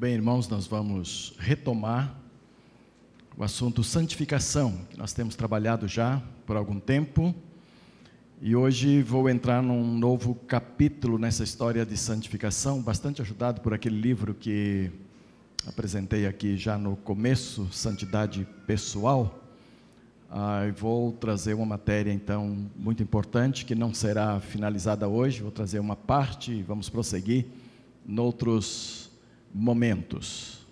bem, irmãos, nós vamos retomar o assunto santificação, que nós temos trabalhado já por algum tempo. E hoje vou entrar num novo capítulo nessa história de santificação, bastante ajudado por aquele livro que apresentei aqui já no começo, Santidade Pessoal. Ah, vou trazer uma matéria, então, muito importante, que não será finalizada hoje. Vou trazer uma parte e vamos prosseguir noutros momentos,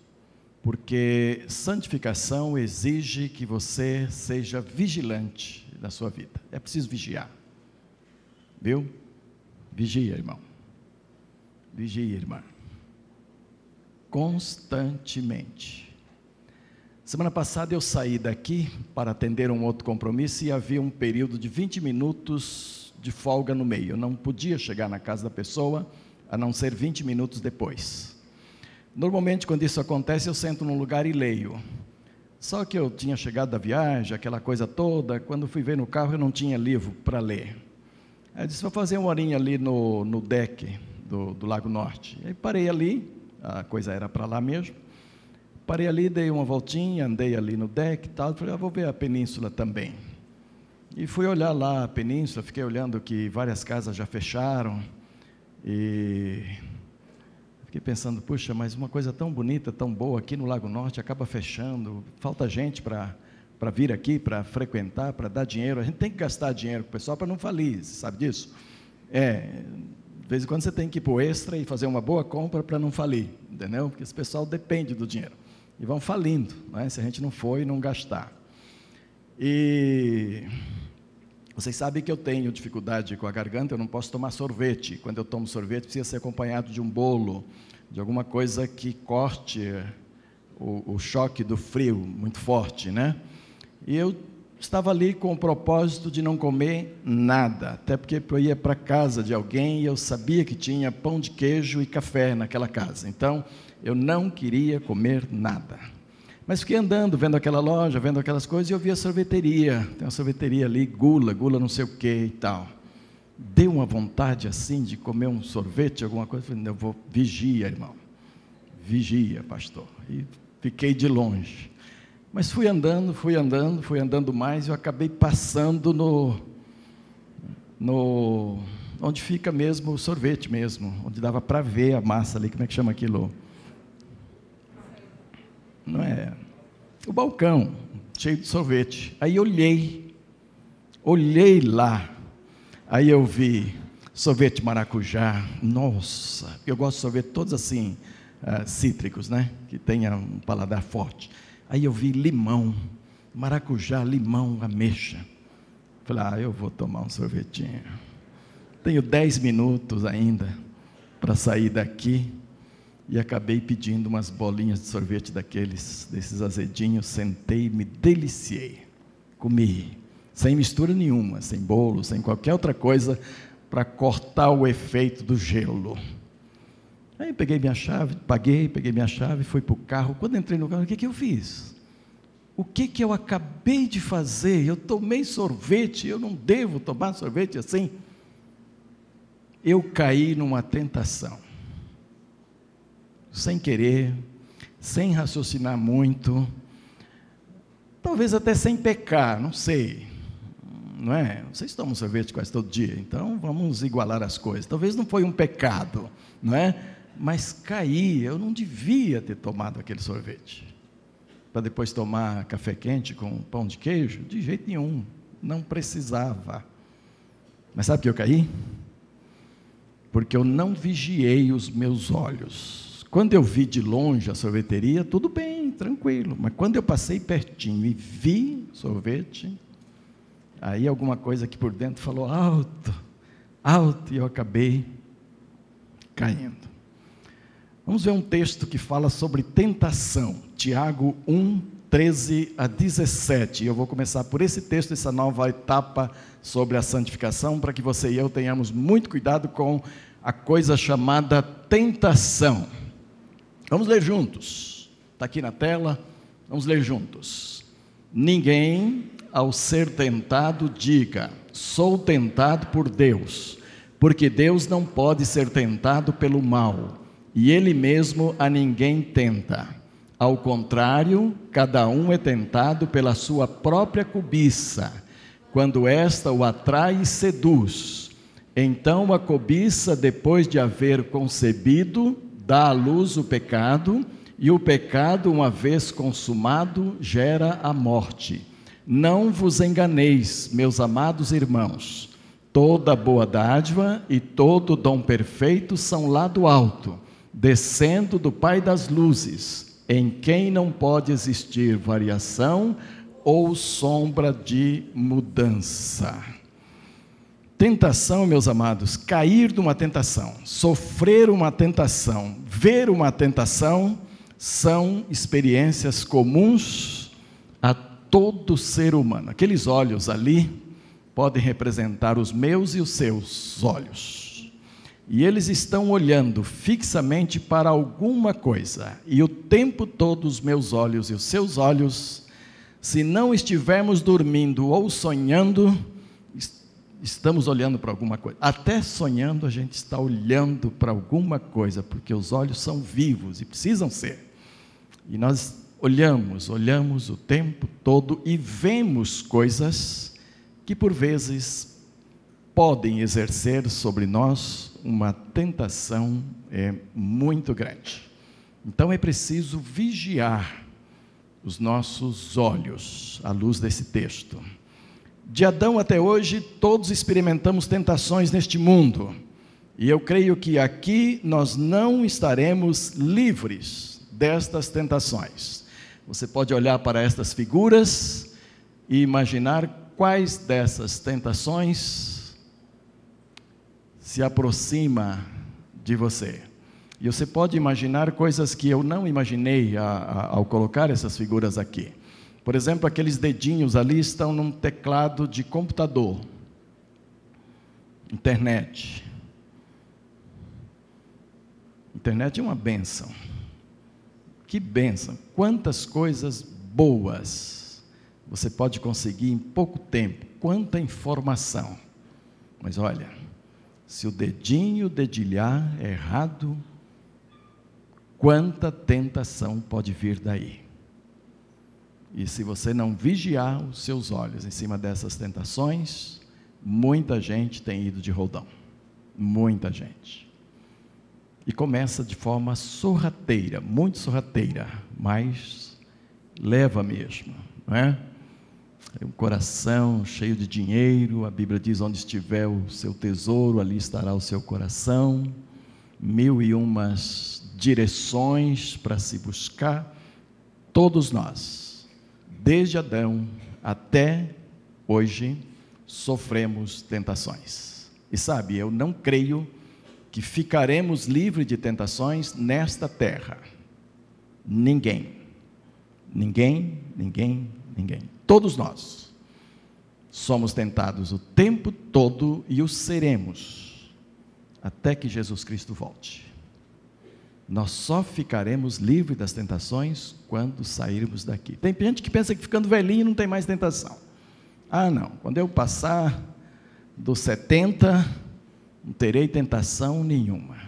porque santificação exige que você seja vigilante na sua vida. É preciso vigiar. Viu? Vigia, irmão. Vigia, irmã. Constantemente. Semana passada eu saí daqui para atender um outro compromisso e havia um período de 20 minutos de folga no meio. Eu não podia chegar na casa da pessoa a não ser 20 minutos depois. Normalmente, quando isso acontece, eu sento num lugar e leio. Só que eu tinha chegado da viagem, aquela coisa toda, quando fui ver no carro eu não tinha livro para ler. Aí disse, vou fazer uma horinha ali no, no deck do, do Lago Norte. Aí parei ali, a coisa era para lá mesmo. Parei ali, dei uma voltinha, andei ali no deck e tal. Falei, ah, vou ver a península também. E fui olhar lá a península, fiquei olhando que várias casas já fecharam. E Fiquei pensando, puxa, mas uma coisa tão bonita, tão boa aqui no Lago Norte acaba fechando, falta gente para para vir aqui, para frequentar, para dar dinheiro. A gente tem que gastar dinheiro com o pessoal para não falir, você sabe disso? É, de vez em quando você tem que ir para o extra e fazer uma boa compra para não falir, entendeu? Porque esse pessoal depende do dinheiro. E vão falindo, né? se a gente não for e não gastar. E vocês sabem que eu tenho dificuldade com a garganta, eu não posso tomar sorvete. Quando eu tomo sorvete, precisa ser acompanhado de um bolo, de alguma coisa que corte o, o choque do frio muito forte, né? E eu estava ali com o propósito de não comer nada, até porque eu ia para casa de alguém e eu sabia que tinha pão de queijo e café naquela casa. Então, eu não queria comer nada. Mas fiquei andando, vendo aquela loja, vendo aquelas coisas, e eu vi a sorveteria. Tem uma sorveteria ali, gula, gula não sei o que e tal. Deu uma vontade assim de comer um sorvete, alguma coisa. Falei, eu vou, vigia, irmão. Vigia, pastor. E fiquei de longe. Mas fui andando, fui andando, fui andando mais, e eu acabei passando no, no onde fica mesmo o sorvete mesmo, onde dava para ver a massa ali, como é que chama aquilo? Não é? O balcão, cheio de sorvete. Aí olhei, olhei lá, aí eu vi sorvete maracujá, nossa, eu gosto de sorvete todos assim, uh, cítricos, né? Que tenha um paladar forte. Aí eu vi limão, maracujá, limão, ameixa. Falei, ah, eu vou tomar um sorvetinho. Tenho dez minutos ainda para sair daqui e acabei pedindo umas bolinhas de sorvete daqueles, desses azedinhos, sentei, me deliciei, comi, sem mistura nenhuma, sem bolo, sem qualquer outra coisa, para cortar o efeito do gelo. Aí peguei minha chave, paguei, peguei minha chave, fui para o carro. Quando entrei no carro, o que, que eu fiz? O que, que eu acabei de fazer? Eu tomei sorvete, eu não devo tomar sorvete assim. Eu caí numa tentação sem querer, sem raciocinar muito, talvez até sem pecar, não sei. Não é? Vocês tomam sorvete quase todo dia, então vamos igualar as coisas. Talvez não foi um pecado, não é? Mas caí, eu não devia ter tomado aquele sorvete. Para depois tomar café quente com pão de queijo? De jeito nenhum, não precisava. Mas sabe que eu caí? Porque eu não vigiei os meus olhos. Quando eu vi de longe a sorveteria, tudo bem, tranquilo. Mas quando eu passei pertinho e vi sorvete, aí alguma coisa aqui por dentro falou alto, alto, e eu acabei caindo. Vamos ver um texto que fala sobre tentação. Tiago 1, 13 a 17. Eu vou começar por esse texto, essa nova etapa sobre a santificação, para que você e eu tenhamos muito cuidado com a coisa chamada tentação. Vamos ler juntos. Está aqui na tela. Vamos ler juntos. Ninguém, ao ser tentado, diga: sou tentado por Deus, porque Deus não pode ser tentado pelo mal, e ele mesmo a ninguém tenta. Ao contrário, cada um é tentado pela sua própria cobiça, quando esta o atrai e seduz. Então a cobiça, depois de haver concebido, dá à luz o pecado, e o pecado, uma vez consumado, gera a morte. Não vos enganeis, meus amados irmãos. Toda boa dádiva e todo dom perfeito são lá do alto, descendo do Pai das luzes, em quem não pode existir variação ou sombra de mudança. Tentação, meus amados, cair numa tentação, sofrer uma tentação, ver uma tentação, são experiências comuns a todo ser humano. Aqueles olhos ali podem representar os meus e os seus olhos. E eles estão olhando fixamente para alguma coisa, e o tempo todo os meus olhos e os seus olhos, se não estivermos dormindo ou sonhando, estamos olhando para alguma coisa. Até sonhando, a gente está olhando para alguma coisa, porque os olhos são vivos e precisam ser. E nós olhamos, olhamos o tempo todo e vemos coisas que por vezes podem exercer sobre nós uma tentação é, muito grande. Então é preciso vigiar os nossos olhos à luz desse texto. De Adão até hoje, todos experimentamos tentações neste mundo. E eu creio que aqui nós não estaremos livres destas tentações. Você pode olhar para estas figuras e imaginar quais dessas tentações se aproxima de você. E você pode imaginar coisas que eu não imaginei a, a, ao colocar essas figuras aqui. Por exemplo, aqueles dedinhos ali estão num teclado de computador, internet. Internet é uma benção. Que benção! Quantas coisas boas você pode conseguir em pouco tempo, quanta informação. Mas olha, se o dedinho dedilhar errado, quanta tentação pode vir daí. E se você não vigiar os seus olhos em cima dessas tentações, muita gente tem ido de roldão. Muita gente. E começa de forma sorrateira, muito sorrateira, mas leva mesmo, não é? Um coração cheio de dinheiro, a Bíblia diz: onde estiver o seu tesouro, ali estará o seu coração. Mil e umas direções para se buscar. Todos nós, desde Adão até hoje, sofremos tentações. E sabe, eu não creio que ficaremos livres de tentações nesta terra. Ninguém. Ninguém, ninguém, ninguém. Todos nós somos tentados o tempo todo e o seremos até que Jesus Cristo volte. Nós só ficaremos livres das tentações quando sairmos daqui. Tem gente que pensa que ficando velhinho não tem mais tentação. Ah, não. Quando eu passar dos 70, não terei tentação nenhuma.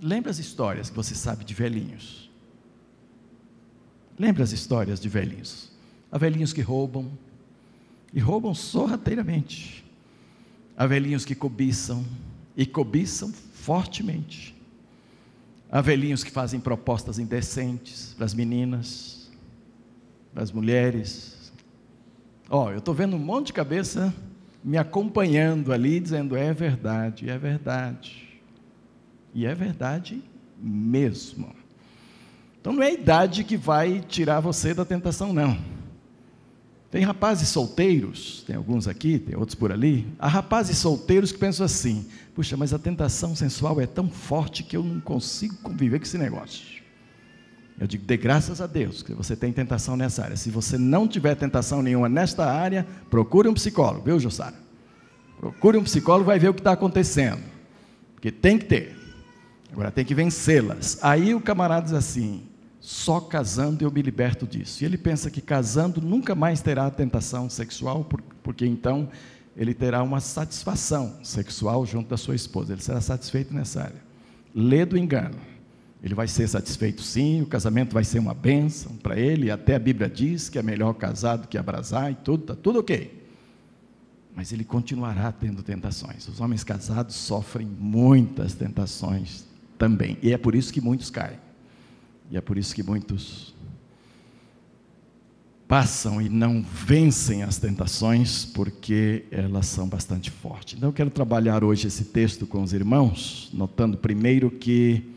Lembra as histórias que você sabe de velhinhos? Lembra as histórias de velhinhos? Há velhinhos que roubam, e roubam sorrateiramente. Há velhinhos que cobiçam, e cobiçam fortemente. Há velhinhos que fazem propostas indecentes para as meninas, para as mulheres. Ó, oh, eu estou vendo um monte de cabeça me acompanhando ali, dizendo: é verdade, é verdade. E é verdade mesmo. Então não é a idade que vai tirar você da tentação, não. Tem rapazes solteiros, tem alguns aqui, tem outros por ali. Há rapazes solteiros que pensam assim: puxa, mas a tentação sensual é tão forte que eu não consigo conviver com esse negócio. Eu digo, dê graças a Deus que você tem tentação nessa área. Se você não tiver tentação nenhuma nesta área, procure um psicólogo, viu, Jussara? Procure um psicólogo, vai ver o que está acontecendo. Porque tem que ter. Agora tem que vencê-las. Aí o camarada diz assim: só casando eu me liberto disso. E ele pensa que casando nunca mais terá tentação sexual, porque então ele terá uma satisfação sexual junto da sua esposa. Ele será satisfeito nessa área. lê do engano. Ele vai ser satisfeito sim, o casamento vai ser uma bênção para ele, até a Bíblia diz que é melhor casado que abrasar e tudo, está tudo ok. Mas ele continuará tendo tentações. Os homens casados sofrem muitas tentações também, e é por isso que muitos caem, e é por isso que muitos passam e não vencem as tentações, porque elas são bastante fortes. Então eu quero trabalhar hoje esse texto com os irmãos, notando primeiro que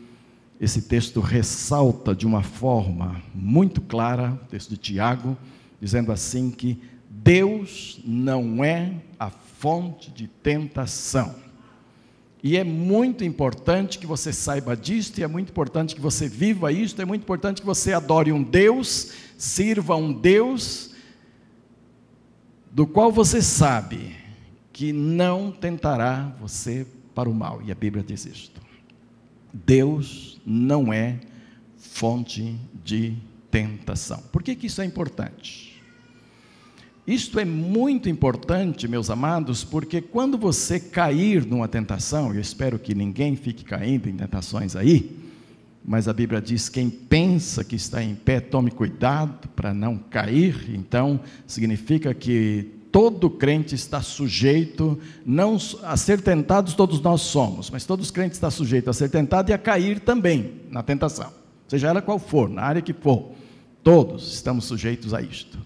esse texto ressalta de uma forma muito clara, o texto de Tiago, dizendo assim que Deus não é a fonte de tentação. E é muito importante que você saiba disto, e é muito importante que você viva isto, é muito importante que você adore um Deus, sirva um Deus, do qual você sabe que não tentará você para o mal. E a Bíblia diz isto. Deus não é fonte de tentação. Por que, que isso é importante? Isto é muito importante, meus amados, porque quando você cair numa tentação, eu espero que ninguém fique caindo em tentações aí, mas a Bíblia diz: quem pensa que está em pé, tome cuidado para não cair. Então, significa que todo crente está sujeito não a ser tentados, todos nós somos, mas todos os crentes estão sujeitos a ser tentado e a cair também na tentação, seja ela qual for, na área que for. Todos estamos sujeitos a isto.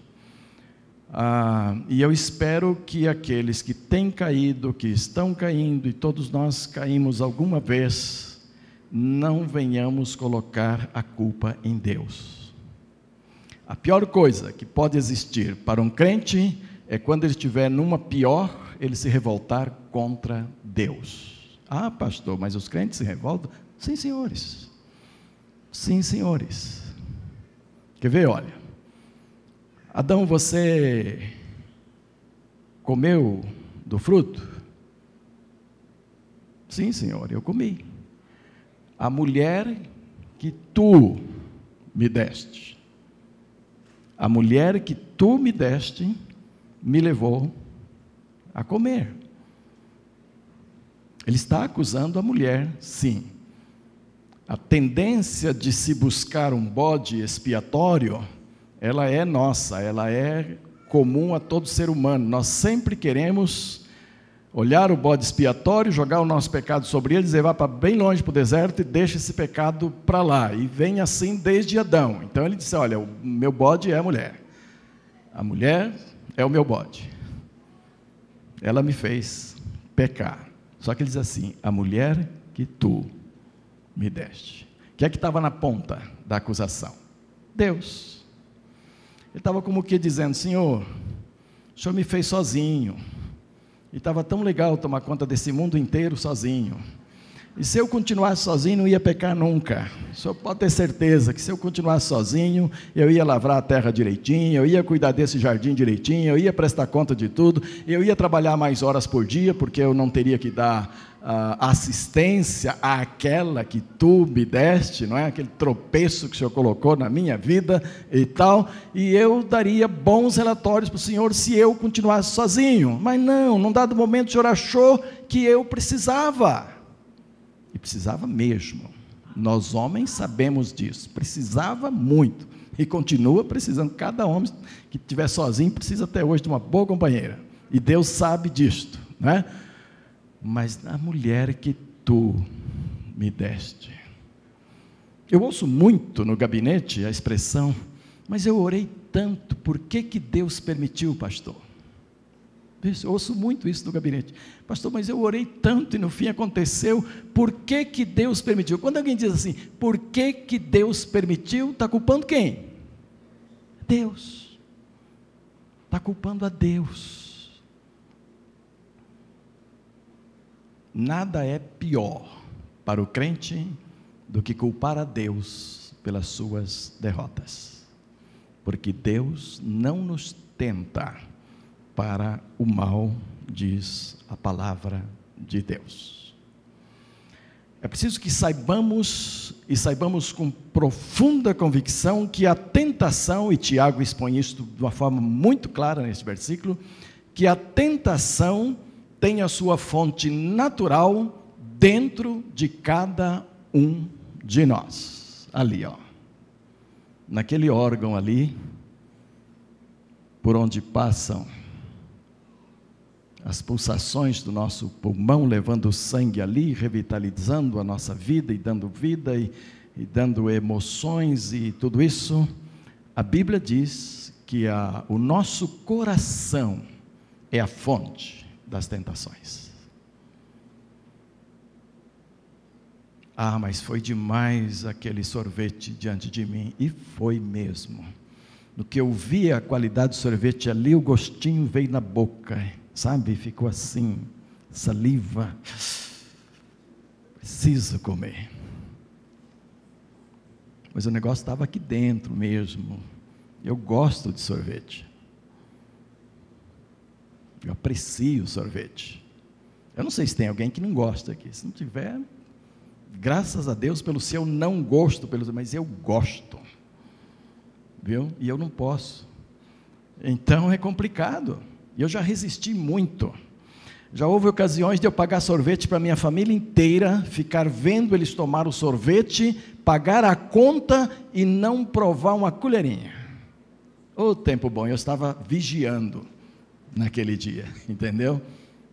Ah, e eu espero que aqueles que têm caído, que estão caindo, e todos nós caímos alguma vez, não venhamos colocar a culpa em Deus. A pior coisa que pode existir para um crente é quando ele estiver numa pior, ele se revoltar contra Deus. Ah, pastor, mas os crentes se revoltam? Sim, senhores. Sim, senhores. Quer ver? Olha. Adão, você comeu do fruto? Sim, Senhor, eu comi. A mulher que tu me deste, a mulher que tu me deste, me levou a comer. Ele está acusando a mulher, sim. A tendência de se buscar um bode expiatório ela é nossa, ela é comum a todo ser humano. Nós sempre queremos olhar o bode expiatório, jogar o nosso pecado sobre ele, dizer, vá para bem longe para o deserto e deixa esse pecado para lá. E vem assim desde Adão. Então ele disse: Olha, o meu bode é a mulher. A mulher é o meu bode. Ela me fez pecar. Só que ele diz assim: A mulher que tu me deste. O que é que estava na ponta da acusação? Deus. Ele estava como que dizendo: Senhor, o Senhor me fez sozinho. E estava tão legal tomar conta desse mundo inteiro sozinho. E se eu continuasse sozinho, não ia pecar nunca. O senhor pode ter certeza que se eu continuasse sozinho, eu ia lavrar a terra direitinho, eu ia cuidar desse jardim direitinho, eu ia prestar conta de tudo, eu ia trabalhar mais horas por dia, porque eu não teria que dar assistência àquela que tu me deste, não é? Aquele tropeço que o Senhor colocou na minha vida e tal, e eu daria bons relatórios para o Senhor se eu continuasse sozinho. Mas não, num dado momento o Senhor achou que eu precisava. E precisava mesmo. Nós homens sabemos disso. Precisava muito. E continua precisando. Cada homem que estiver sozinho precisa até hoje de uma boa companheira. E Deus sabe disto. Né? Mas a mulher que tu me deste. Eu ouço muito no gabinete a expressão, mas eu orei tanto, por que, que Deus permitiu, pastor? Eu ouço muito isso no gabinete. Pastor, mas eu orei tanto e no fim aconteceu. Por que, que Deus permitiu? Quando alguém diz assim, por que, que Deus permitiu, está culpando quem? Deus. Está culpando a Deus. Nada é pior para o crente do que culpar a Deus pelas suas derrotas. Porque Deus não nos tenta para o mal, diz a palavra de Deus. É preciso que saibamos, e saibamos com profunda convicção, que a tentação, e Tiago expõe isso de uma forma muito clara nesse versículo, que a tentação tem a sua fonte natural dentro de cada um de nós. Ali, ó. Naquele órgão ali, por onde passam as pulsações do nosso pulmão, levando o sangue ali, revitalizando a nossa vida e dando vida e, e dando emoções e tudo isso. A Bíblia diz que a, o nosso coração é a fonte das tentações. Ah, mas foi demais aquele sorvete diante de mim. E foi mesmo. No que eu vi a qualidade do sorvete ali, o gostinho veio na boca, sabe? Ficou assim, saliva. Preciso comer. Mas o negócio estava aqui dentro mesmo. Eu gosto de sorvete. Eu aprecio sorvete. Eu não sei se tem alguém que não gosta aqui. Se não tiver, graças a Deus pelo seu não gosto, pelo, mas eu gosto. Viu? E eu não posso. Então é complicado. Eu já resisti muito. Já houve ocasiões de eu pagar sorvete para minha família inteira, ficar vendo eles tomar o sorvete, pagar a conta e não provar uma colherinha. O tempo bom, eu estava vigiando naquele dia, entendeu?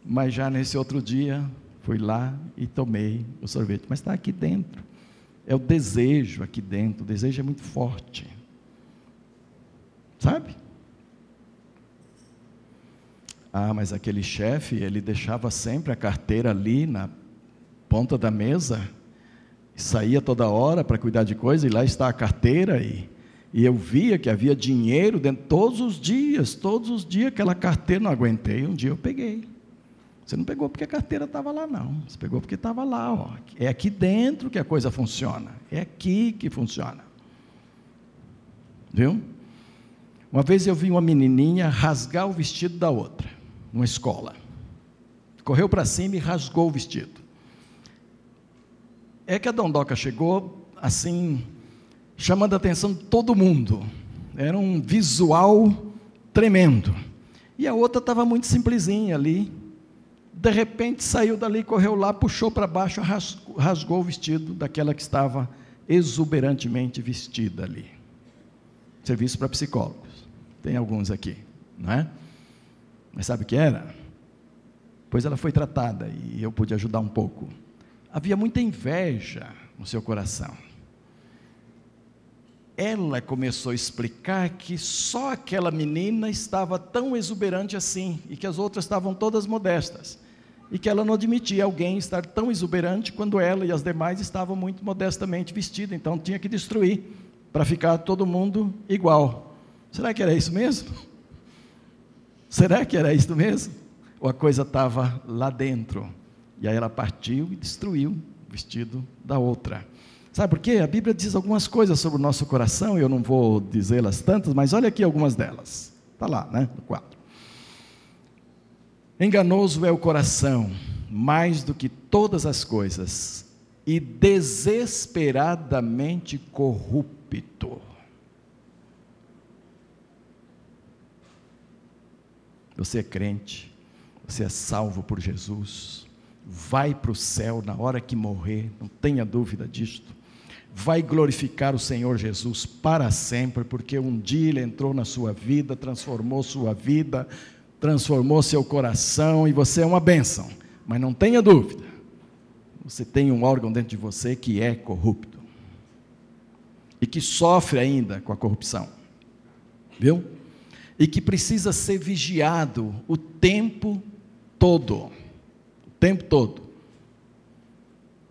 Mas já nesse outro dia, fui lá e tomei o sorvete. Mas está aqui dentro. É o desejo aqui dentro. O desejo é muito forte. Sabe? Ah, mas aquele chefe, ele deixava sempre a carteira ali na ponta da mesa, saía toda hora para cuidar de coisa, e lá está a carteira, e, e eu via que havia dinheiro dentro, todos os dias, todos os dias, aquela carteira, não aguentei, um dia eu peguei. Você não pegou porque a carteira estava lá, não. Você pegou porque estava lá. Ó. É aqui dentro que a coisa funciona. É aqui que funciona. Viu? Uma vez eu vi uma menininha rasgar o vestido da outra, numa escola. Correu para cima e rasgou o vestido. É que a Dondoca chegou assim, chamando a atenção de todo mundo. Era um visual tremendo. E a outra estava muito simplesinha ali, de repente saiu dali, correu lá, puxou para baixo, rasgou, o vestido daquela que estava exuberantemente vestida ali. Serviço para psicólogos. Tem alguns aqui, não é? Mas sabe o que era? Pois ela foi tratada e eu pude ajudar um pouco. Havia muita inveja no seu coração. Ela começou a explicar que só aquela menina estava tão exuberante assim e que as outras estavam todas modestas e que ela não admitia alguém estar tão exuberante quando ela e as demais estavam muito modestamente vestidas, então tinha que destruir para ficar todo mundo igual. Será que era isso mesmo? Será que era isso mesmo? Ou a coisa estava lá dentro? E aí ela partiu e destruiu o vestido da outra. Sabe por quê? A Bíblia diz algumas coisas sobre o nosso coração, eu não vou dizê-las tantas, mas olha aqui algumas delas. Está lá, né? No quadro. Enganoso é o coração, mais do que todas as coisas, e desesperadamente corrupto. Você é crente, você é salvo por Jesus, vai para o céu na hora que morrer, não tenha dúvida disto. Vai glorificar o Senhor Jesus para sempre, porque um dia Ele entrou na sua vida, transformou sua vida, transformou seu coração e você é uma bênção. Mas não tenha dúvida, você tem um órgão dentro de você que é corrupto e que sofre ainda com a corrupção, viu? E que precisa ser vigiado o tempo todo, o tempo todo.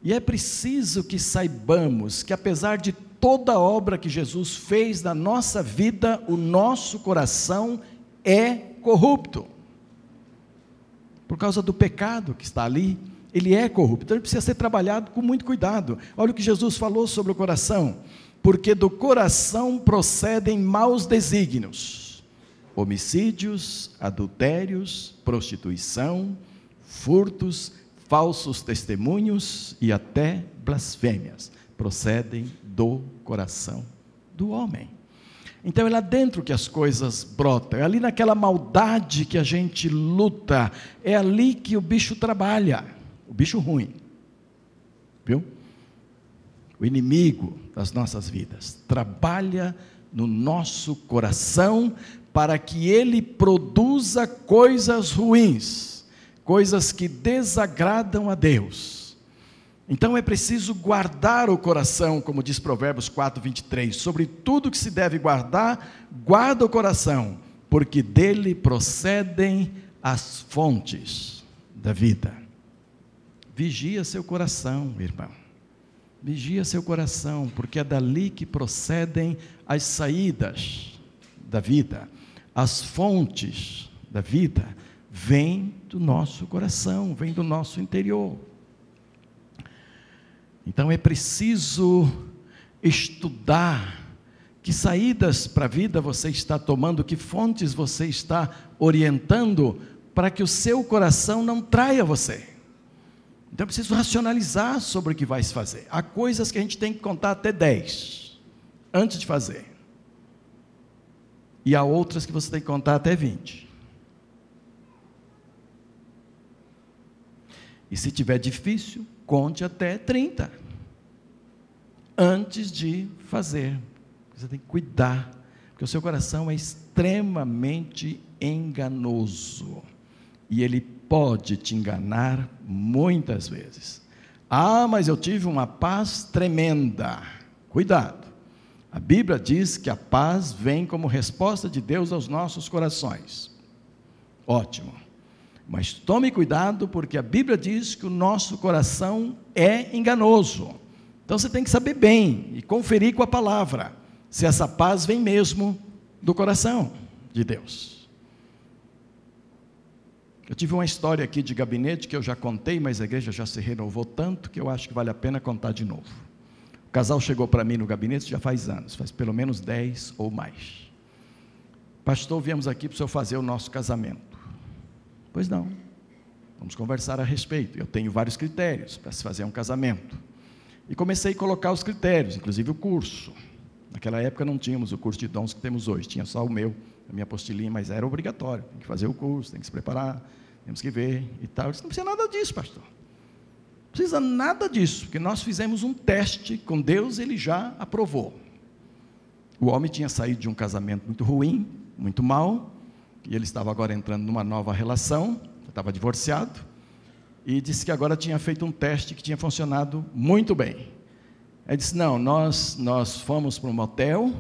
E é preciso que saibamos que, apesar de toda a obra que Jesus fez na nossa vida, o nosso coração é corrupto. Por causa do pecado que está ali, ele é corrupto. Então ele precisa ser trabalhado com muito cuidado. Olha o que Jesus falou sobre o coração. Porque do coração procedem maus desígnios, homicídios, adultérios, prostituição, furtos, falsos testemunhos e até blasfêmias. Procedem do coração do homem. Então é lá dentro que as coisas brotam, é ali naquela maldade que a gente luta, é ali que o bicho trabalha, o bicho ruim. Viu? o inimigo das nossas vidas, trabalha no nosso coração para que ele produza coisas ruins, coisas que desagradam a Deus. Então é preciso guardar o coração, como diz Provérbios 4, 23. Sobre tudo que se deve guardar, guarda o coração, porque dele procedem as fontes da vida. Vigia seu coração, irmão. Vigia seu coração, porque é dali que procedem as saídas da vida, as fontes da vida, vêm do nosso coração, vêm do nosso interior. Então é preciso estudar que saídas para a vida você está tomando, que fontes você está orientando para que o seu coração não traia você. Então é preciso racionalizar sobre o que vai se fazer. Há coisas que a gente tem que contar até 10 antes de fazer. E há outras que você tem que contar até 20. E se tiver difícil, conte até 30. Antes de fazer. Você tem que cuidar, porque o seu coração é extremamente enganoso. E ele pode te enganar muitas vezes. Ah, mas eu tive uma paz tremenda. Cuidado. A Bíblia diz que a paz vem como resposta de Deus aos nossos corações. Ótimo. Mas tome cuidado, porque a Bíblia diz que o nosso coração é enganoso. Então você tem que saber bem e conferir com a palavra se essa paz vem mesmo do coração de Deus. Eu tive uma história aqui de gabinete que eu já contei, mas a igreja já se renovou tanto que eu acho que vale a pena contar de novo. O casal chegou para mim no gabinete já faz anos, faz pelo menos 10 ou mais. Pastor, viemos aqui para o senhor fazer o nosso casamento. Pois não. Vamos conversar a respeito. Eu tenho vários critérios para se fazer um casamento. E comecei a colocar os critérios, inclusive o curso. Naquela época não tínhamos o curso de dons que temos hoje, tinha só o meu, a minha apostilinha, mas era obrigatório. Tem que fazer o curso, tem que se preparar, temos que ver e tal. Eu disse, não precisa nada disso, pastor. Não precisa nada disso, porque nós fizemos um teste com Deus, ele já aprovou. O homem tinha saído de um casamento muito ruim, muito mal, e ele estava agora entrando numa nova relação, estava divorciado, e disse que agora tinha feito um teste que tinha funcionado muito bem. Ele disse: Não, nós, nós fomos para um motel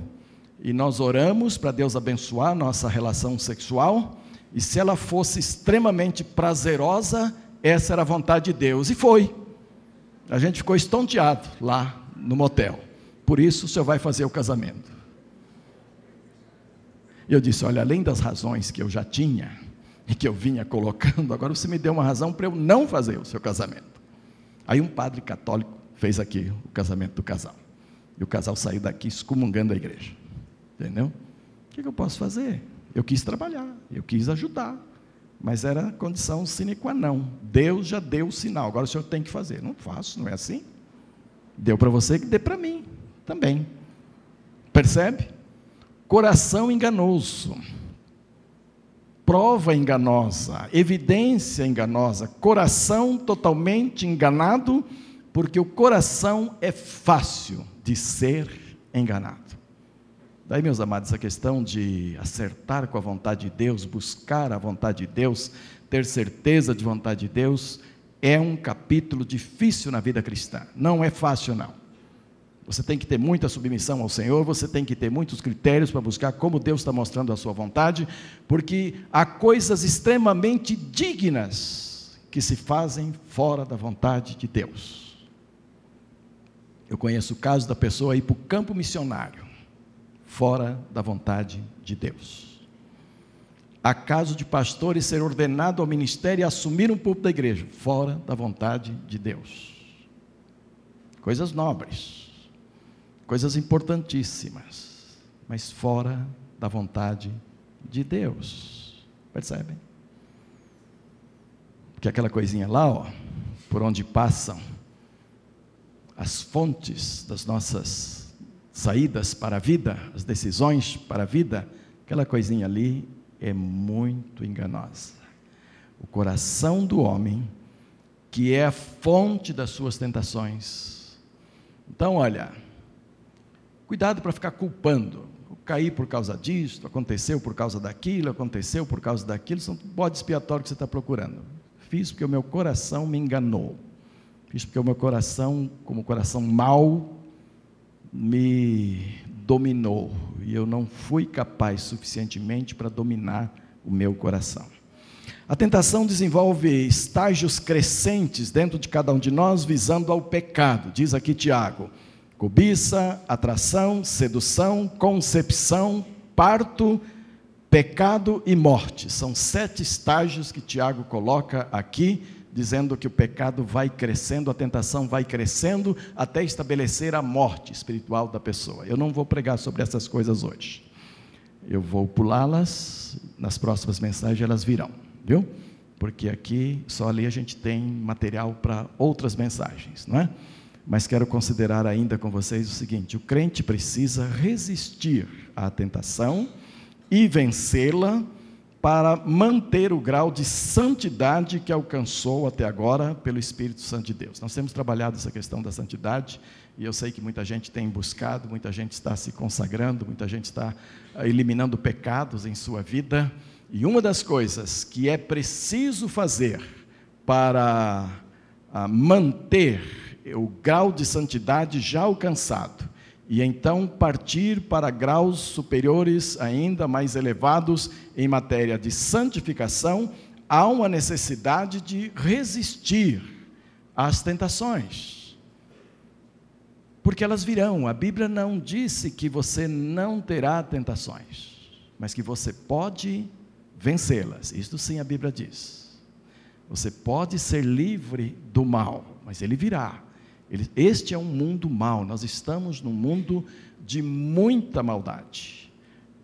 e nós oramos para Deus abençoar nossa relação sexual, e se ela fosse extremamente prazerosa, essa era a vontade de Deus. E foi. A gente ficou estonteado lá no motel. Por isso o senhor vai fazer o casamento. E eu disse: Olha, além das razões que eu já tinha e que eu vinha colocando, agora você me deu uma razão para eu não fazer o seu casamento. Aí um padre católico fez aqui o casamento do casal. E o casal saiu daqui excomungando a igreja. Entendeu? O que, eu posso fazer? Eu quis trabalhar, eu quis ajudar, mas era condição sine qua non. Deus já deu o sinal, agora o senhor tem que fazer. Não faço, não é assim? Deu para você que dê para mim também. Percebe? Coração enganoso, prova enganosa, evidência enganosa, coração totalmente enganado, porque o coração é fácil de ser enganado. Daí, meus amados, a questão de acertar com a vontade de Deus, buscar a vontade de Deus, ter certeza de vontade de Deus, é um capítulo difícil na vida cristã. Não é fácil, não. Você tem que ter muita submissão ao Senhor, você tem que ter muitos critérios para buscar como Deus está mostrando a sua vontade, porque há coisas extremamente dignas que se fazem fora da vontade de Deus. Eu conheço o caso da pessoa ir para o campo missionário fora da vontade de Deus. Acaso de pastores ser ordenado ao ministério e assumir um púlpito da igreja, fora da vontade de Deus. Coisas nobres, coisas importantíssimas, mas fora da vontade de Deus. Percebem? Porque aquela coisinha lá, ó, por onde passam as fontes das nossas saídas para a vida, as decisões para a vida, aquela coisinha ali é muito enganosa. O coração do homem, que é a fonte das suas tentações, Então, olha, cuidado para ficar culpando. Caí por causa disso, aconteceu por causa daquilo, aconteceu por causa daquilo, são bode expiatório que você está procurando. Fiz porque o meu coração me enganou. Fiz porque o meu coração, como coração mau, me dominou. E eu não fui capaz suficientemente para dominar o meu coração. A tentação desenvolve estágios crescentes dentro de cada um de nós, visando ao pecado. Diz aqui Tiago: cobiça, atração, sedução, concepção, parto, pecado e morte. São sete estágios que Tiago coloca aqui, dizendo que o pecado vai crescendo, a tentação vai crescendo, até estabelecer a morte espiritual da pessoa. Eu não vou pregar sobre essas coisas hoje. Eu vou pulá-las, nas próximas mensagens elas virão viu? Porque aqui, só ali a gente tem material para outras mensagens, não é? Mas quero considerar ainda com vocês o seguinte: o crente precisa resistir à tentação e vencê-la para manter o grau de santidade que alcançou até agora pelo Espírito Santo de Deus. Nós temos trabalhado essa questão da santidade e eu sei que muita gente tem buscado, muita gente está se consagrando, muita gente está eliminando pecados em sua vida. E uma das coisas que é preciso fazer para ah, manter o grau de santidade já alcançado e então partir para graus superiores ainda mais elevados em matéria de santificação, há uma necessidade de resistir às tentações. Porque elas virão. A Bíblia não disse que você não terá tentações, mas que você pode vencê-las. Isto sim a Bíblia diz. Você pode ser livre do mal, mas ele virá. Ele, este é um mundo mau. Nós estamos num mundo de muita maldade.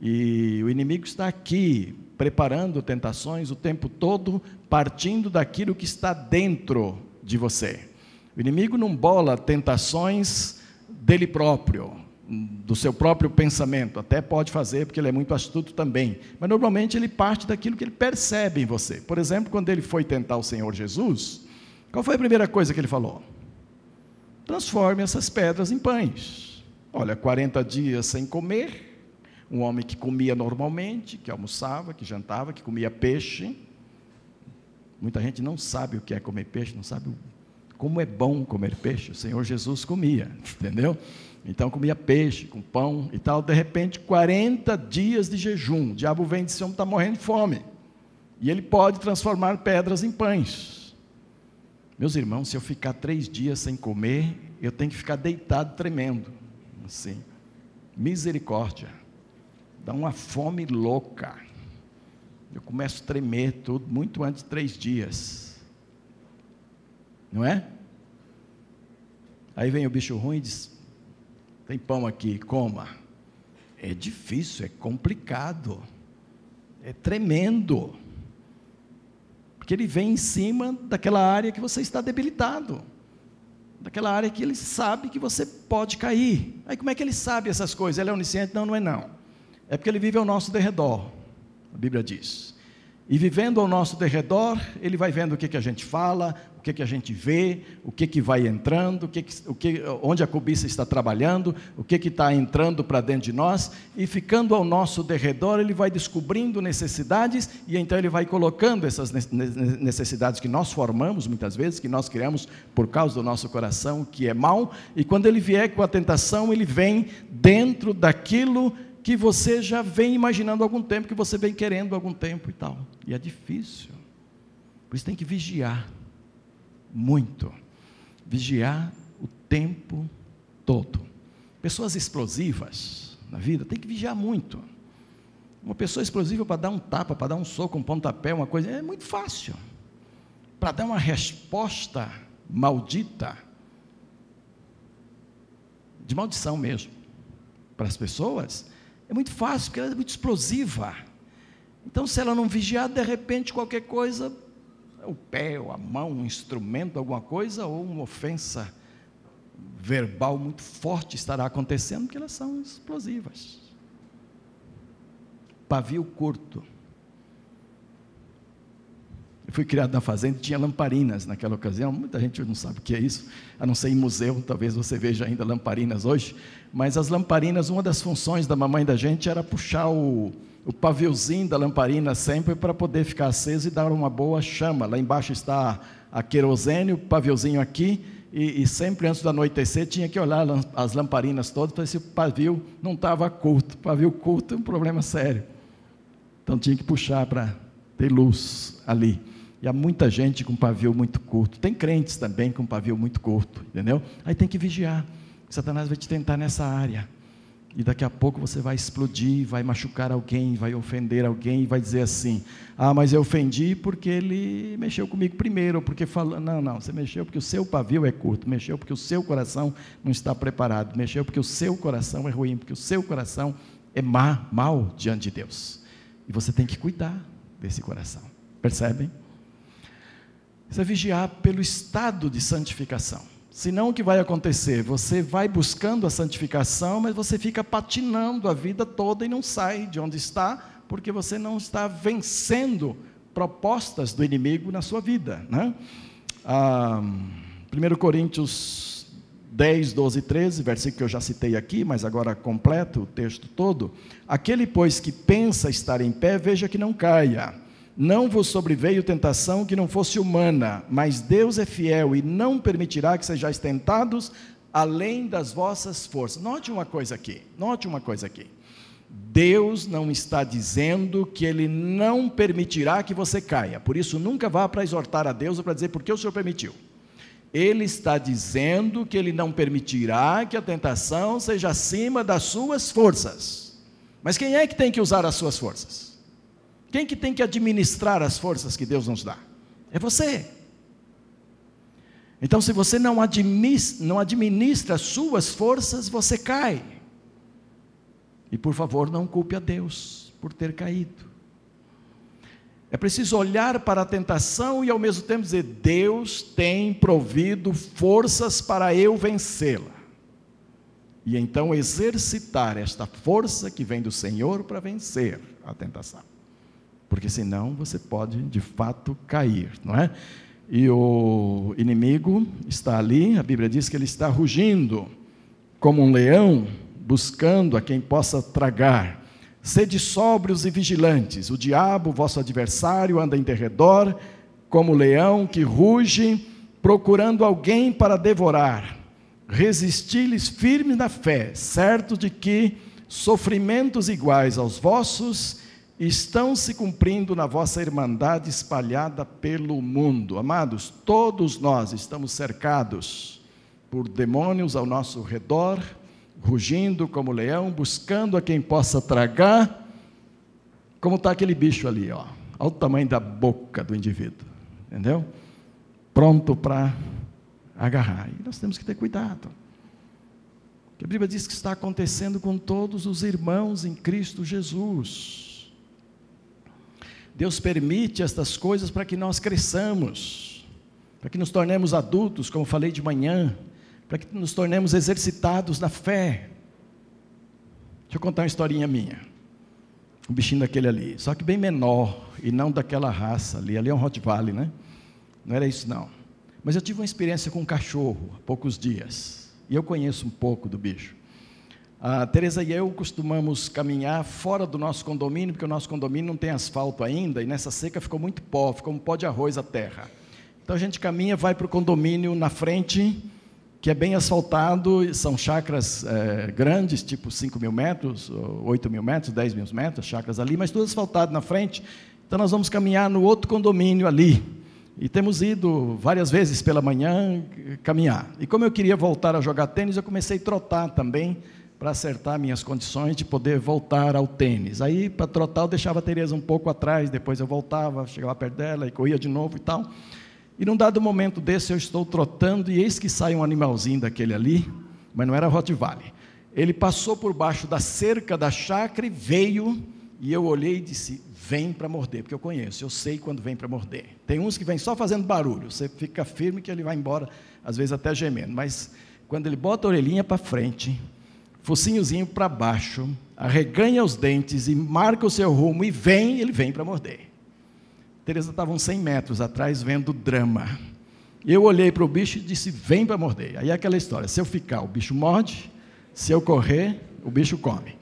E o inimigo está aqui, preparando tentações o tempo todo, partindo daquilo que está dentro de você. O inimigo não bola tentações dele próprio, do seu próprio pensamento, até pode fazer, porque ele é muito astuto também, mas normalmente ele parte daquilo que ele percebe em você. Por exemplo, quando ele foi tentar o Senhor Jesus, qual foi a primeira coisa que ele falou? Transforme essas pedras em pães. Olha, 40 dias sem comer, um homem que comia normalmente, que almoçava, que jantava, que comia peixe. Muita gente não sabe o que é comer peixe, não sabe como é bom comer peixe. O Senhor Jesus comia, entendeu? Então comia peixe com pão e tal. De repente, 40 dias de jejum. O diabo vem e diz: Esse homem está morrendo de fome. E ele pode transformar pedras em pães. Meus irmãos, se eu ficar três dias sem comer, eu tenho que ficar deitado tremendo. Assim. Misericórdia. Dá uma fome louca. Eu começo a tremer tudo muito antes de três dias. Não é? Aí vem o bicho ruim e diz: tem pão aqui, coma. É difícil, é complicado, é tremendo. Porque ele vem em cima daquela área que você está debilitado, daquela área que ele sabe que você pode cair. Aí como é que ele sabe essas coisas? Ele é onisciente? Não, não é não. É porque ele vive ao nosso derredor, a Bíblia diz. E vivendo ao nosso derredor, ele vai vendo o que, que a gente fala, o que, que a gente vê, o que, que vai entrando, o que que, o que, onde a cobiça está trabalhando, o que está entrando para dentro de nós, e ficando ao nosso derredor, ele vai descobrindo necessidades, e então ele vai colocando essas necessidades que nós formamos muitas vezes, que nós criamos por causa do nosso coração, que é mau, e quando ele vier com a tentação, ele vem dentro daquilo que você já vem imaginando há algum tempo, que você vem querendo há algum tempo e tal. E é difícil. Por isso tem que vigiar muito. Vigiar o tempo todo. Pessoas explosivas na vida tem que vigiar muito. Uma pessoa explosiva para dar um tapa, para dar um soco, um pontapé, uma coisa, é muito fácil. Para dar uma resposta maldita, de maldição mesmo, para as pessoas, é muito fácil, porque ela é muito explosiva. Então, se ela não vigiar, de repente, qualquer coisa, o pé, ou a mão, um instrumento, alguma coisa, ou uma ofensa verbal muito forte estará acontecendo, porque elas são explosivas. Pavio curto. Fui criado na fazenda, tinha lamparinas naquela ocasião. Muita gente não sabe o que é isso, a não ser em museu, talvez você veja ainda lamparinas hoje. Mas as lamparinas, uma das funções da mamãe da gente era puxar o, o paviozinho da lamparina sempre para poder ficar aceso e dar uma boa chama. Lá embaixo está a querosene, o paviozinho aqui, e, e, sempre antes do anoitecer tinha que olhar as lamparinas todas para ver se o pavio não estava culto. Pavio culto é um problema sério. Então tinha que puxar para ter luz ali. E há muita gente com pavio muito curto. Tem crentes também com pavio muito curto, entendeu? Aí tem que vigiar. Satanás vai te tentar nessa área. E daqui a pouco você vai explodir, vai machucar alguém, vai ofender alguém e vai dizer assim: Ah, mas eu ofendi porque ele mexeu comigo primeiro, porque falou. Não, não, você mexeu porque o seu pavio é curto, mexeu porque o seu coração não está preparado, mexeu porque o seu coração é ruim, porque o seu coração é má, mal diante de Deus. E você tem que cuidar desse coração. Percebem? Você é vigiar pelo estado de santificação. Senão o que vai acontecer? Você vai buscando a santificação, mas você fica patinando a vida toda e não sai de onde está, porque você não está vencendo propostas do inimigo na sua vida. Né? Ah, 1 Coríntios 10, 12 e 13, versículo que eu já citei aqui, mas agora completo o texto todo. Aquele, pois, que pensa estar em pé, veja que não caia. Não vos sobreveio tentação que não fosse humana, mas Deus é fiel e não permitirá que sejais tentados além das vossas forças. Note uma coisa aqui, note uma coisa aqui. Deus não está dizendo que Ele não permitirá que você caia, por isso nunca vá para exortar a Deus ou para dizer por que o Senhor permitiu. Ele está dizendo que Ele não permitirá que a tentação seja acima das suas forças. Mas quem é que tem que usar as suas forças? Quem que tem que administrar as forças que Deus nos dá? É você. Então, se você não administra, não administra as suas forças, você cai. E por favor, não culpe a Deus por ter caído. É preciso olhar para a tentação e ao mesmo tempo dizer: Deus tem provido forças para eu vencê-la. E então exercitar esta força que vem do Senhor para vencer a tentação porque senão você pode de fato cair, não é? E o inimigo está ali, a Bíblia diz que ele está rugindo como um leão, buscando a quem possa tragar. Sede sóbrios e vigilantes, o diabo, vosso adversário, anda em derredor, como leão que ruge, procurando alguém para devorar. Resisti-lhes firme na fé, certo de que sofrimentos iguais aos vossos estão se cumprindo na vossa irmandade espalhada pelo mundo. Amados, todos nós estamos cercados por demônios ao nosso redor, rugindo como leão, buscando a quem possa tragar. Como está aquele bicho ali, ó. Olha o tamanho da boca do indivíduo, entendeu? Pronto para agarrar. E nós temos que ter cuidado. a Bíblia diz que está acontecendo com todos os irmãos em Cristo Jesus. Deus permite estas coisas para que nós cresçamos, para que nos tornemos adultos, como falei de manhã, para que nos tornemos exercitados na fé. Deixa eu contar uma historinha minha. Um bichinho daquele ali, só que bem menor e não daquela raça ali. Ali é um Rottweiler, né? Não era isso não. Mas eu tive uma experiência com um cachorro há poucos dias. E eu conheço um pouco do bicho. A Teresa e eu costumamos caminhar fora do nosso condomínio, porque o nosso condomínio não tem asfalto ainda, e nessa seca ficou muito pó, ficou um pó de arroz a terra. Então a gente caminha, vai para o condomínio na frente, que é bem asfaltado, são chacras é, grandes, tipo 5 mil metros, 8 mil metros, 10 mil metros, chacras ali, mas tudo asfaltado na frente. Então nós vamos caminhar no outro condomínio ali. E temos ido várias vezes pela manhã caminhar. E como eu queria voltar a jogar tênis, eu comecei a trotar também, para acertar minhas condições de poder voltar ao tênis. Aí, para trotar, eu deixava a Tereza um pouco atrás, depois eu voltava, chegava perto dela e corria de novo e tal. E num dado momento desse, eu estou trotando e eis que sai um animalzinho daquele ali, mas não era Rottweiler. Ele passou por baixo da cerca da chácara e veio, e eu olhei e disse: Vem para morder, porque eu conheço, eu sei quando vem para morder. Tem uns que vêm só fazendo barulho, você fica firme que ele vai embora, às vezes até gemendo, mas quando ele bota a orelhinha para frente, focinhozinho para baixo, arreganha os dentes e marca o seu rumo e vem, ele vem para morder. Teresa estava uns 100 metros atrás vendo o drama. Eu olhei para o bicho e disse: Vem para morder. Aí é aquela história: se eu ficar, o bicho morde, se eu correr, o bicho come.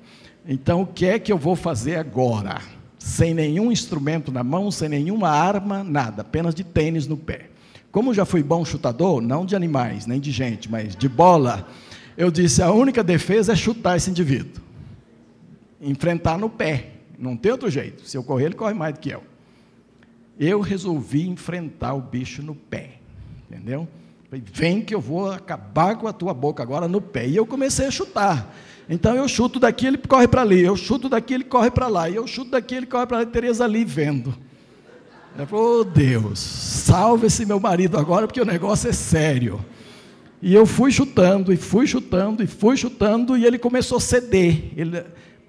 Então, o que é que eu vou fazer agora? Sem nenhum instrumento na mão, sem nenhuma arma, nada, apenas de tênis no pé. Como já fui bom chutador, não de animais, nem de gente, mas de bola, eu disse: a única defesa é chutar esse indivíduo. Enfrentar no pé. Não tem outro jeito. Se eu correr, ele corre mais do que eu. Eu resolvi enfrentar o bicho no pé. Entendeu? Falei, vem que eu vou acabar com a tua boca agora no pé. E eu comecei a chutar. Então eu chuto daqui, ele corre para ali. Eu chuto daqui, ele corre para lá. E eu chuto daqui, ele corre para lá. E Tereza ali vendo. Ela falou, oh Deus, salve esse meu marido agora, porque o negócio é sério. E eu fui chutando, e fui chutando, e fui chutando, e ele começou a ceder. Ele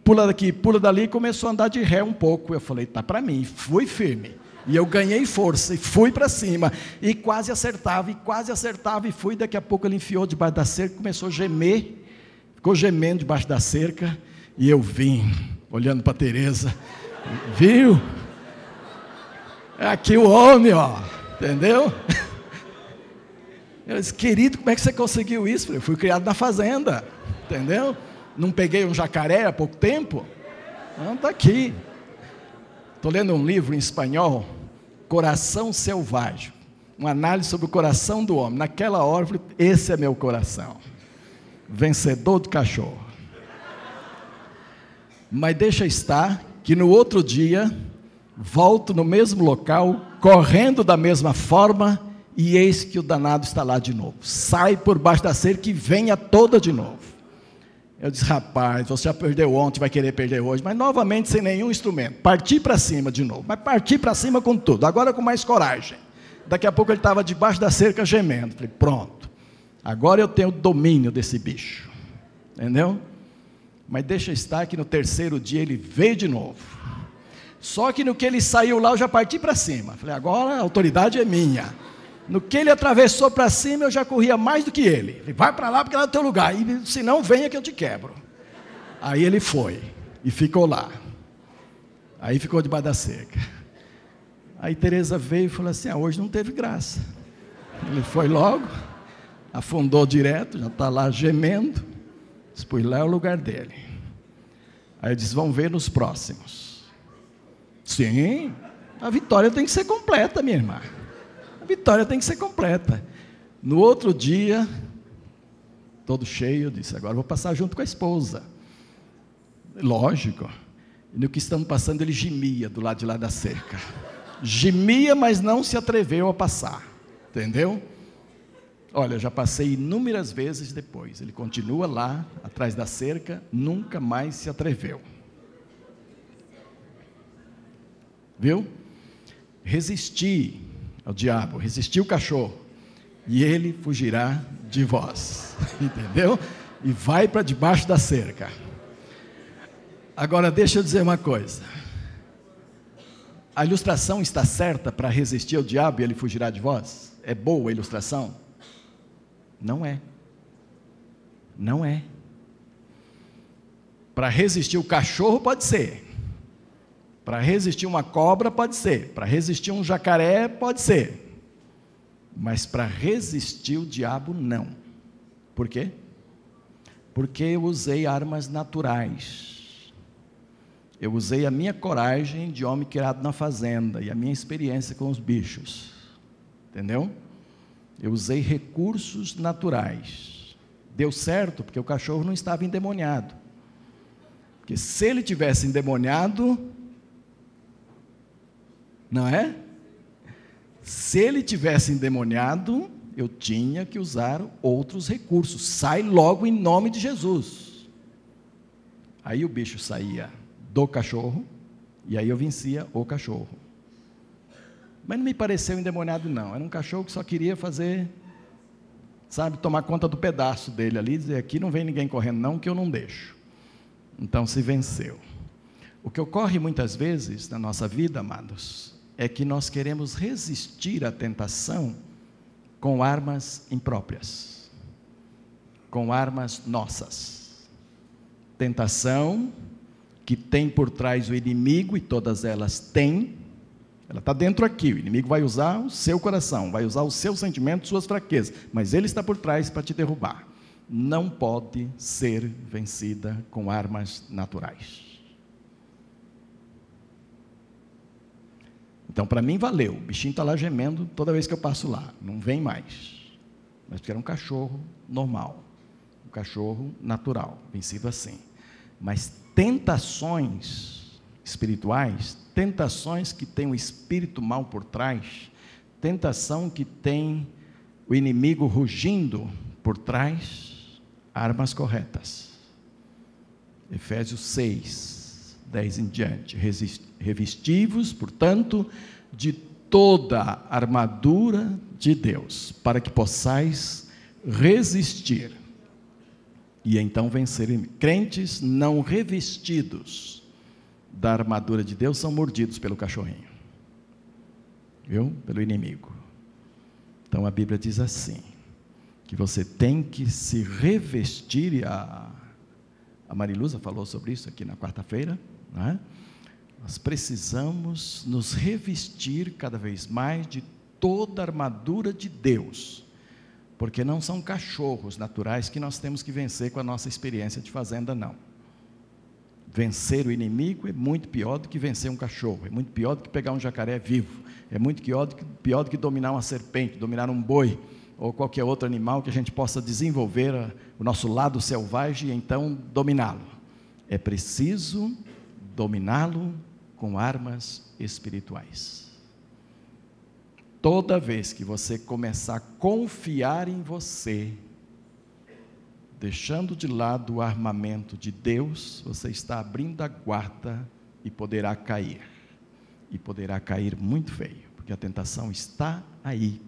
pula daqui, pula dali, e começou a andar de ré um pouco. Eu falei, tá para mim. Fui firme. E eu ganhei força e fui para cima. E quase acertava, e quase acertava, e fui. Daqui a pouco ele enfiou debaixo da cerca, começou a gemer. Ficou gemendo debaixo da cerca. E eu vim, olhando para Teresa. Viu? É aqui o homem, ó. Entendeu? Eu disse, querido, como é que você conseguiu isso? Eu fui criado na fazenda. Entendeu? Não peguei um jacaré há pouco tempo? Não, está aqui. Estou lendo um livro em espanhol, Coração Selvagem, uma análise sobre o coração do homem. Naquela hora, esse é meu coração, vencedor do cachorro. Mas deixa estar que no outro dia, volto no mesmo local, correndo da mesma forma, e eis que o danado está lá de novo. Sai por baixo da cerca e venha toda de novo. Eu disse, rapaz, você já perdeu ontem, vai querer perder hoje, mas novamente sem nenhum instrumento. Partir para cima de novo, mas partir para cima com tudo, agora com mais coragem. Daqui a pouco ele estava debaixo da cerca gemendo. Falei, pronto, agora eu tenho domínio desse bicho. Entendeu? Mas deixa estar que no terceiro dia ele veio de novo. Só que no que ele saiu lá, eu já parti para cima. Falei, agora a autoridade é minha. No que ele atravessou para cima, eu já corria mais do que ele. Ele vai para lá porque lá é o teu lugar. E se não, venha que eu te quebro. Aí ele foi e ficou lá. Aí ficou debaixo da cerca. Aí Teresa veio e falou assim: ah, hoje não teve graça. Ele foi logo, afundou direto, já está lá gemendo. Disse, lá é o lugar dele. Aí eu disse: vamos ver nos próximos. Sim, a vitória tem que ser completa, minha irmã. Vitória tem que ser completa. No outro dia, todo cheio, disse: agora vou passar junto com a esposa. Lógico. E no que estamos passando, ele gemia do lado de lá da cerca. Gemia, mas não se atreveu a passar. Entendeu? Olha, já passei inúmeras vezes depois. Ele continua lá, atrás da cerca, nunca mais se atreveu. Viu? Resisti ao diabo, resistir o cachorro, e ele fugirá de vós. Entendeu? E vai para debaixo da cerca. Agora, deixa eu dizer uma coisa. A ilustração está certa para resistir ao diabo e ele fugirá de vós? É boa a ilustração? Não é. Não é. Para resistir o cachorro, pode ser. Para resistir uma cobra, pode ser. Para resistir um jacaré, pode ser. Mas para resistir o diabo, não. Por quê? Porque eu usei armas naturais. Eu usei a minha coragem de homem criado na fazenda e a minha experiência com os bichos. Entendeu? Eu usei recursos naturais. Deu certo porque o cachorro não estava endemoniado. Porque se ele tivesse endemoniado, não é? Se ele tivesse endemoniado, eu tinha que usar outros recursos. Sai logo em nome de Jesus. Aí o bicho saía do cachorro, e aí eu vencia o cachorro. Mas não me pareceu endemoniado, não. Era um cachorro que só queria fazer, sabe, tomar conta do pedaço dele ali, dizer: aqui não vem ninguém correndo, não, que eu não deixo. Então se venceu. O que ocorre muitas vezes na nossa vida, amados, é que nós queremos resistir à tentação com armas impróprias, com armas nossas. Tentação que tem por trás o inimigo, e todas elas têm, Ela está dentro aqui. O inimigo vai usar o seu coração, vai usar os seus sentimentos, suas fraquezas, mas ele está por trás para te derrubar. Não pode ser vencida com armas naturais. Então, para mim, valeu. O bichinho está lá gemendo toda vez que eu passo lá. Não vem mais. Mas porque era um cachorro normal. Um cachorro natural, vencido assim. Mas tentações espirituais, tentações que tem o espírito mal por trás, tentação que tem o inimigo rugindo por trás, armas corretas. Efésios 6, 10 em diante. Revestivos, portanto, de toda a armadura de Deus, para que possais resistir e então vencer. Crentes não revestidos da armadura de Deus são mordidos pelo cachorrinho, viu? Pelo inimigo. Então a Bíblia diz assim: que você tem que se revestir, a, a Mariluza falou sobre isso aqui na quarta-feira, né? Nós precisamos nos revestir cada vez mais de toda a armadura de Deus, porque não são cachorros naturais que nós temos que vencer com a nossa experiência de fazenda, não. Vencer o inimigo é muito pior do que vencer um cachorro, é muito pior do que pegar um jacaré vivo, é muito pior do que, pior do que dominar uma serpente, dominar um boi ou qualquer outro animal que a gente possa desenvolver o nosso lado selvagem e então dominá-lo. É preciso dominá-lo com armas espirituais. Toda vez que você começar a confiar em você, deixando de lado o armamento de Deus, você está abrindo a guarda e poderá cair. E poderá cair muito feio, porque a tentação está aí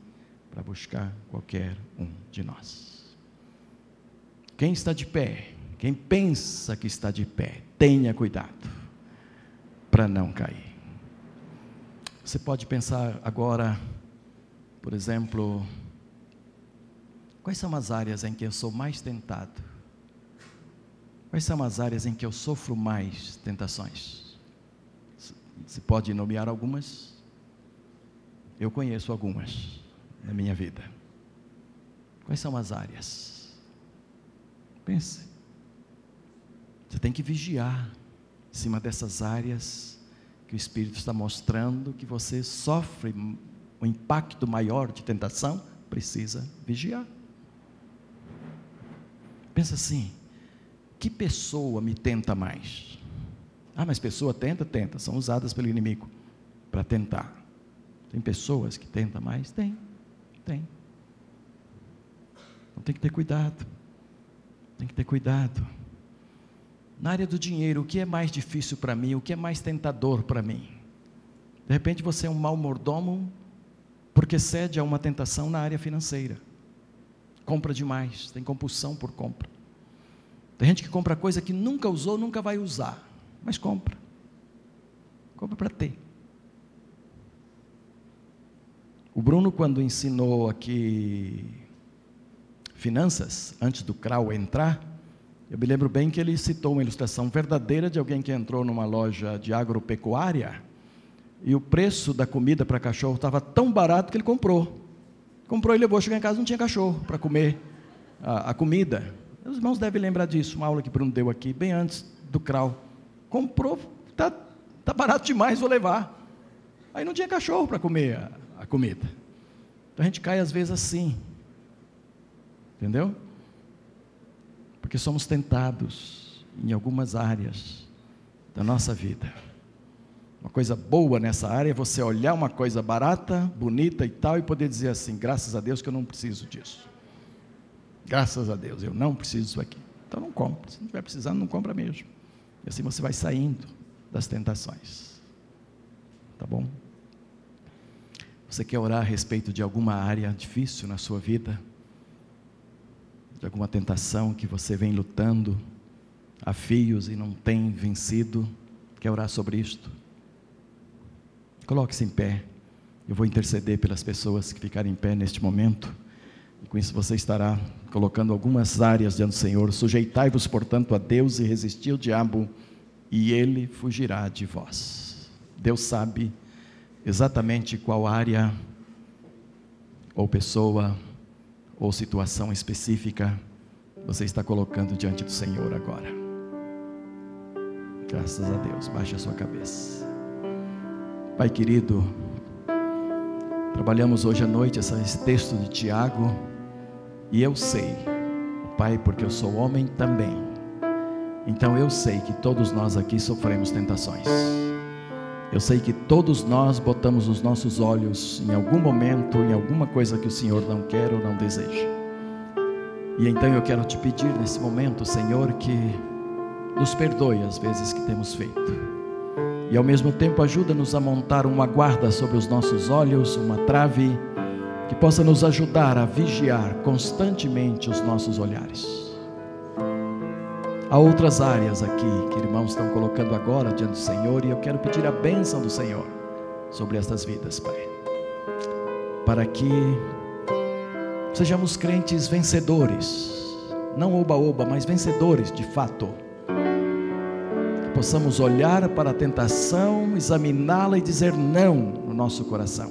para buscar qualquer um de nós. Quem está de pé, quem pensa que está de pé, tenha cuidado para não cair. Você pode pensar agora, por exemplo, quais são as áreas em que eu sou mais tentado? Quais são as áreas em que eu sofro mais tentações? Você pode nomear algumas? Eu conheço algumas na minha vida. Quais são as áreas? Pense. Você tem que vigiar em cima dessas áreas que o Espírito está mostrando que você sofre um impacto maior de tentação, precisa vigiar. Pensa assim: que pessoa me tenta mais? Ah, mas pessoa tenta, tenta, são usadas pelo inimigo para tentar. Tem pessoas que tentam mais? Tem, tem. Então tem que ter cuidado. Tem que ter cuidado. Na área do dinheiro, o que é mais difícil para mim? O que é mais tentador para mim? De repente você é um mau mordomo porque cede a uma tentação na área financeira. Compra demais, tem compulsão por compra. Tem gente que compra coisa que nunca usou, nunca vai usar, mas compra. Compra para ter. O Bruno, quando ensinou aqui finanças, antes do CRAU entrar, eu me lembro bem que ele citou uma ilustração verdadeira de alguém que entrou numa loja de agropecuária e o preço da comida para cachorro estava tão barato que ele comprou. Comprou e levou, chegou em casa não tinha cachorro para comer a, a, comida. Os irmãos devem lembrar disso, uma aula que Bruno deu aqui, bem antes do CRAU. Comprou, está tá barato demais, vou levar. Aí não tinha cachorro para comer a, a comida. Então a gente cai às vezes assim. Entendeu? Porque somos tentados em algumas áreas da nossa vida. Uma coisa boa nessa área é você olhar uma coisa barata, bonita e tal, e poder dizer assim: graças a Deus que eu não preciso disso. Graças a Deus, eu não preciso disso aqui. Então não compre. Se não estiver precisando, não compra mesmo. E assim você vai saindo das tentações. Tá bom? Você quer orar a respeito de alguma área difícil na sua vida? De alguma tentação que você vem lutando a fios e não tem vencido, quer orar sobre isto? Coloque-se em pé. Eu vou interceder pelas pessoas que ficarem em pé neste momento. E com isso você estará colocando algumas áreas diante do Senhor. Sujeitai-vos, portanto, a Deus e resisti ao diabo, e ele fugirá de vós. Deus sabe exatamente qual área, ou pessoa, ou situação específica você está colocando diante do Senhor agora. Graças a Deus, baixe a sua cabeça. Pai querido, trabalhamos hoje à noite esse texto de Tiago, e eu sei, Pai, porque eu sou homem também, então eu sei que todos nós aqui sofremos tentações. Eu sei que todos nós botamos os nossos olhos em algum momento em alguma coisa que o Senhor não quer ou não deseja. E então eu quero te pedir nesse momento, Senhor, que nos perdoe as vezes que temos feito. E ao mesmo tempo ajuda-nos a montar uma guarda sobre os nossos olhos, uma trave que possa nos ajudar a vigiar constantemente os nossos olhares. Há outras áreas aqui que irmãos estão colocando agora diante do Senhor e eu quero pedir a bênção do Senhor sobre estas vidas, Pai. Para que sejamos crentes vencedores, não oba-oba, mas vencedores de fato. Que possamos olhar para a tentação, examiná-la e dizer não no nosso coração.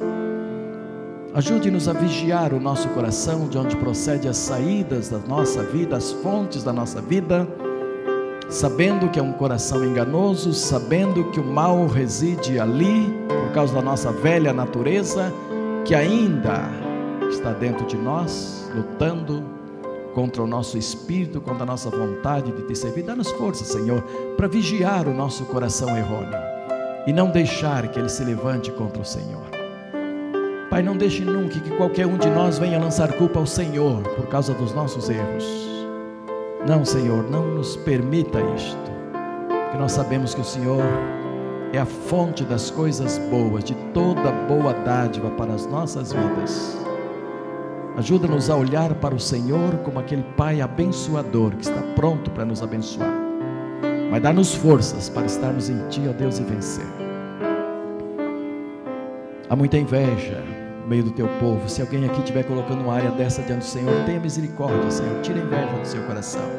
Ajude-nos a vigiar o nosso coração, de onde procede as saídas da nossa vida, as fontes da nossa vida sabendo que é um coração enganoso, sabendo que o mal reside ali, por causa da nossa velha natureza, que ainda está dentro de nós, lutando contra o nosso espírito, contra a nossa vontade de te servir. Dá-nos força, Senhor, para vigiar o nosso coração errôneo e não deixar que ele se levante contra o Senhor. Pai, não deixe nunca que qualquer um de nós venha lançar culpa ao Senhor por causa dos nossos erros. Não, Senhor, não nos permita isto, porque nós sabemos que o Senhor é a fonte das coisas boas, de toda boa dádiva para as nossas vidas. Ajuda-nos a olhar para o Senhor como aquele Pai abençoador que está pronto para nos abençoar. Mas dá-nos forças para estarmos em Ti, ó Deus, e vencer. Há muita inveja, no meio do teu povo. Se alguém aqui estiver colocando uma área dessa diante do Senhor, tenha misericórdia, Senhor. Tira a inveja do seu coração.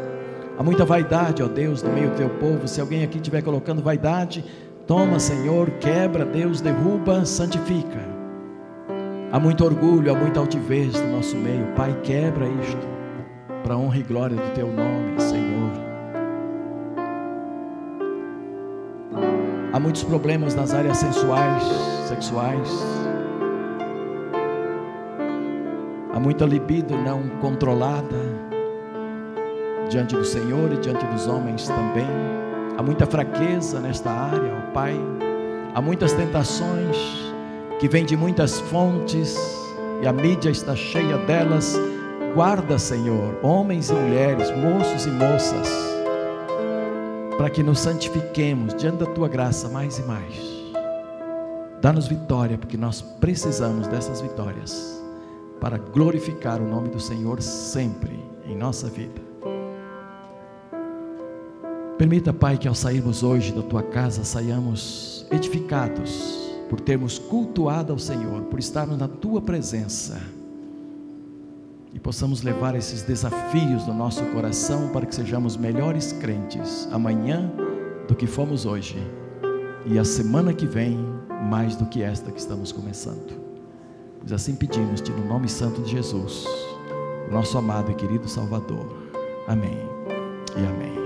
Há muita vaidade, ó Deus, no meio do teu povo. Se alguém aqui estiver colocando vaidade, toma, Senhor, quebra, Deus, derruba, santifica. Há muito orgulho, há muita altivez no nosso meio. Pai, quebra isto, para honra e glória do teu nome, Senhor. Há muitos problemas nas áreas sensuais, sexuais muita libido não controlada diante do Senhor e diante dos homens também. Há muita fraqueza nesta área, ó Pai. Há muitas tentações que vêm de muitas fontes e a mídia está cheia delas. Guarda, Senhor, homens e mulheres, moços e moças, para que nos santifiquemos diante da tua graça mais e mais. Dá-nos vitória, porque nós precisamos dessas vitórias para glorificar o nome do Senhor sempre em nossa vida. Permita, Pai, que ao sairmos hoje da tua casa saiamos edificados por termos cultuado ao Senhor, por estarmos na tua presença e possamos levar esses desafios no nosso coração para que sejamos melhores crentes amanhã do que fomos hoje e a semana que vem mais do que esta que estamos começando. Pois assim pedimos-te no nome santo de Jesus, nosso amado e querido Salvador. Amém e amém.